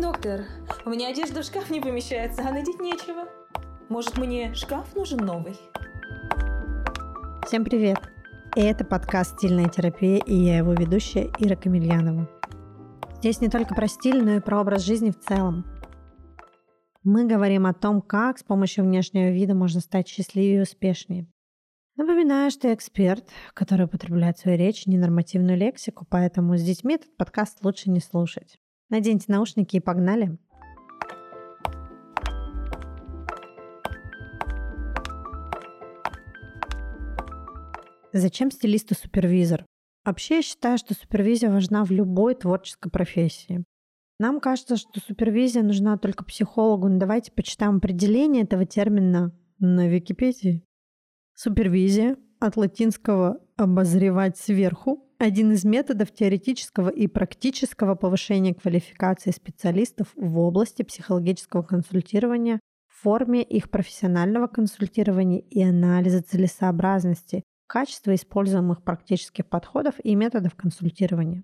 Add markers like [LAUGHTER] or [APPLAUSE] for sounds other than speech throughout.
Доктор, у меня одежда в шкаф не помещается, а надеть нечего. Может, мне шкаф нужен новый? Всем привет! Это подкаст «Стильная терапия» и я его ведущая Ира Камильянова. Здесь не только про стиль, но и про образ жизни в целом. Мы говорим о том, как с помощью внешнего вида можно стать счастливее и успешнее. Напоминаю, что я эксперт, который употребляет в свою речь ненормативную лексику, поэтому с детьми этот подкаст лучше не слушать. Наденьте наушники и погнали. Зачем стилисту супервизор? Вообще я считаю, что супервизия важна в любой творческой профессии. Нам кажется, что супервизия нужна только психологу, но давайте почитаем определение этого термина на Википедии. Супервизия от латинского «обозревать сверху» один из методов теоретического и практического повышения квалификации специалистов в области психологического консультирования в форме их профессионального консультирования и анализа целесообразности, качества используемых практических подходов и методов консультирования.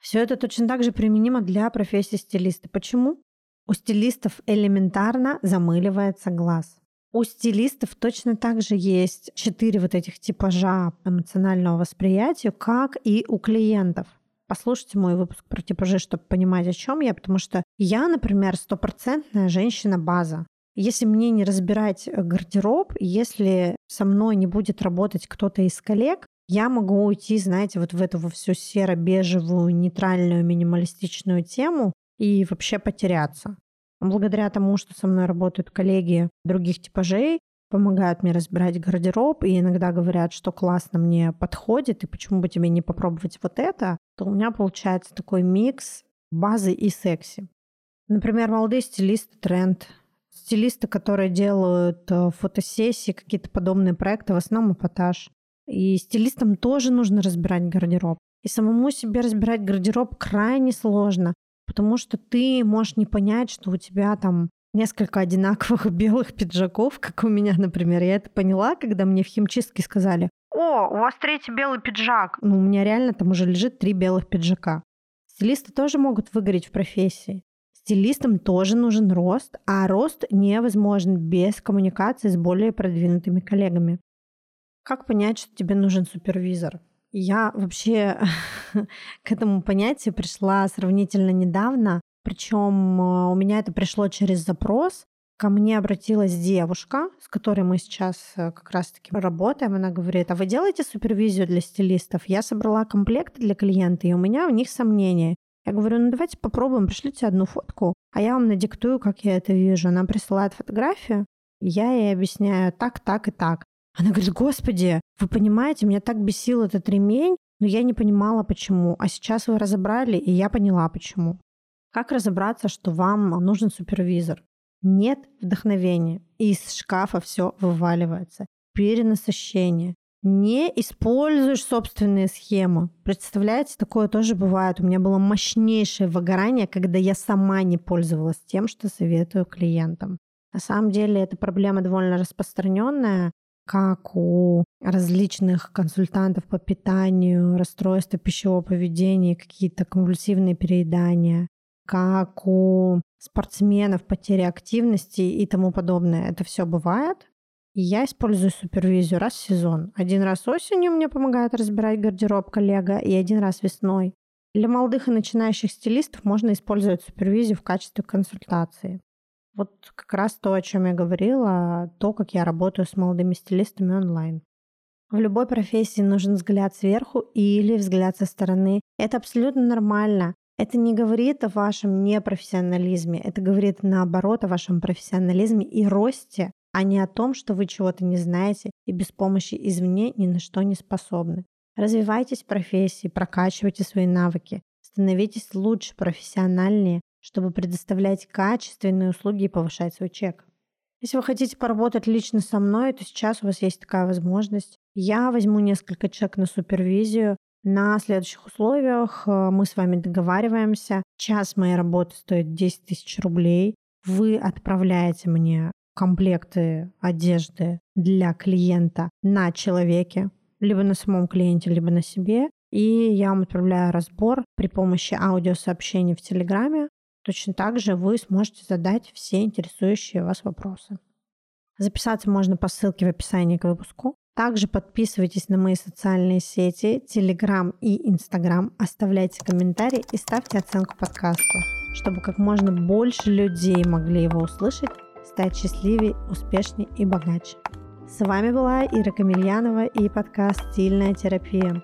Все это точно так же применимо для профессии стилиста. Почему? У стилистов элементарно замыливается глаз. У стилистов точно так же есть четыре вот этих типажа эмоционального восприятия, как и у клиентов. Послушайте мой выпуск про типажи, чтобы понимать, о чем я, потому что я, например, стопроцентная женщина-база. Если мне не разбирать гардероб, если со мной не будет работать кто-то из коллег, я могу уйти, знаете, вот в эту во всю серо-бежевую, нейтральную, минималистичную тему и вообще потеряться. Благодаря тому, что со мной работают коллеги других типажей, помогают мне разбирать гардероб и иногда говорят, что классно мне подходит и почему бы тебе не попробовать вот это, то у меня получается такой микс базы и секси. Например, молодые стилисты тренд, стилисты, которые делают э, фотосессии, какие-то подобные проекты, в основном эпатаж. И стилистам тоже нужно разбирать гардероб. И самому себе разбирать гардероб крайне сложно, Потому что ты можешь не понять, что у тебя там несколько одинаковых [LAUGHS] белых пиджаков, как у меня, например. Я это поняла, когда мне в химчистке сказали, о, у вас третий белый пиджак. Ну, у меня реально там уже лежит три белых пиджака. Стилисты тоже могут выгореть в профессии. Стилистам тоже нужен рост, а рост невозможен без коммуникации с более продвинутыми коллегами. Как понять, что тебе нужен супервизор? Я вообще [LAUGHS] к этому понятию пришла сравнительно недавно. Причем э, у меня это пришло через запрос. Ко мне обратилась девушка, с которой мы сейчас э, как раз-таки работаем. Она говорит, а вы делаете супервизию для стилистов? Я собрала комплекты для клиента, и у меня в них сомнения. Я говорю, ну давайте попробуем, пришлите одну фотку, а я вам надиктую, как я это вижу. Она присылает фотографию, я ей объясняю так, так и так. Она говорит, господи, вы понимаете, меня так бесил этот ремень, но я не понимала, почему. А сейчас вы разобрали, и я поняла, почему. Как разобраться, что вам нужен супервизор? Нет вдохновения. Из шкафа все вываливается. Перенасыщение. Не используешь собственные схемы. Представляете, такое тоже бывает. У меня было мощнейшее выгорание, когда я сама не пользовалась тем, что советую клиентам. На самом деле эта проблема довольно распространенная как у различных консультантов по питанию, расстройства пищевого поведения, какие-то конвульсивные переедания, как у спортсменов потеря активности и тому подобное. Это все бывает. Я использую супервизию раз в сезон. Один раз осенью мне помогает разбирать гардероб коллега, и один раз весной. Для молодых и начинающих стилистов можно использовать супервизию в качестве консультации. Вот как раз то, о чем я говорила, то, как я работаю с молодыми стилистами онлайн. В любой профессии нужен взгляд сверху или взгляд со стороны. Это абсолютно нормально. Это не говорит о вашем непрофессионализме, это говорит наоборот о вашем профессионализме и росте, а не о том, что вы чего-то не знаете и без помощи извне ни на что не способны. Развивайтесь в профессии, прокачивайте свои навыки, становитесь лучше, профессиональнее, чтобы предоставлять качественные услуги и повышать свой чек. Если вы хотите поработать лично со мной, то сейчас у вас есть такая возможность. Я возьму несколько чек на супервизию на следующих условиях. Э, мы с вами договариваемся. Час моей работы стоит 10 тысяч рублей. Вы отправляете мне комплекты одежды для клиента на человеке, либо на самом клиенте, либо на себе. И я вам отправляю разбор при помощи аудиосообщений в Телеграме Точно так же вы сможете задать все интересующие вас вопросы. Записаться можно по ссылке в описании к выпуску. Также подписывайтесь на мои социальные сети, Telegram и Instagram, оставляйте комментарии и ставьте оценку подкасту, чтобы как можно больше людей могли его услышать, стать счастливее, успешнее и богаче. С вами была Ира Камильянова и подкаст «Стильная терапия».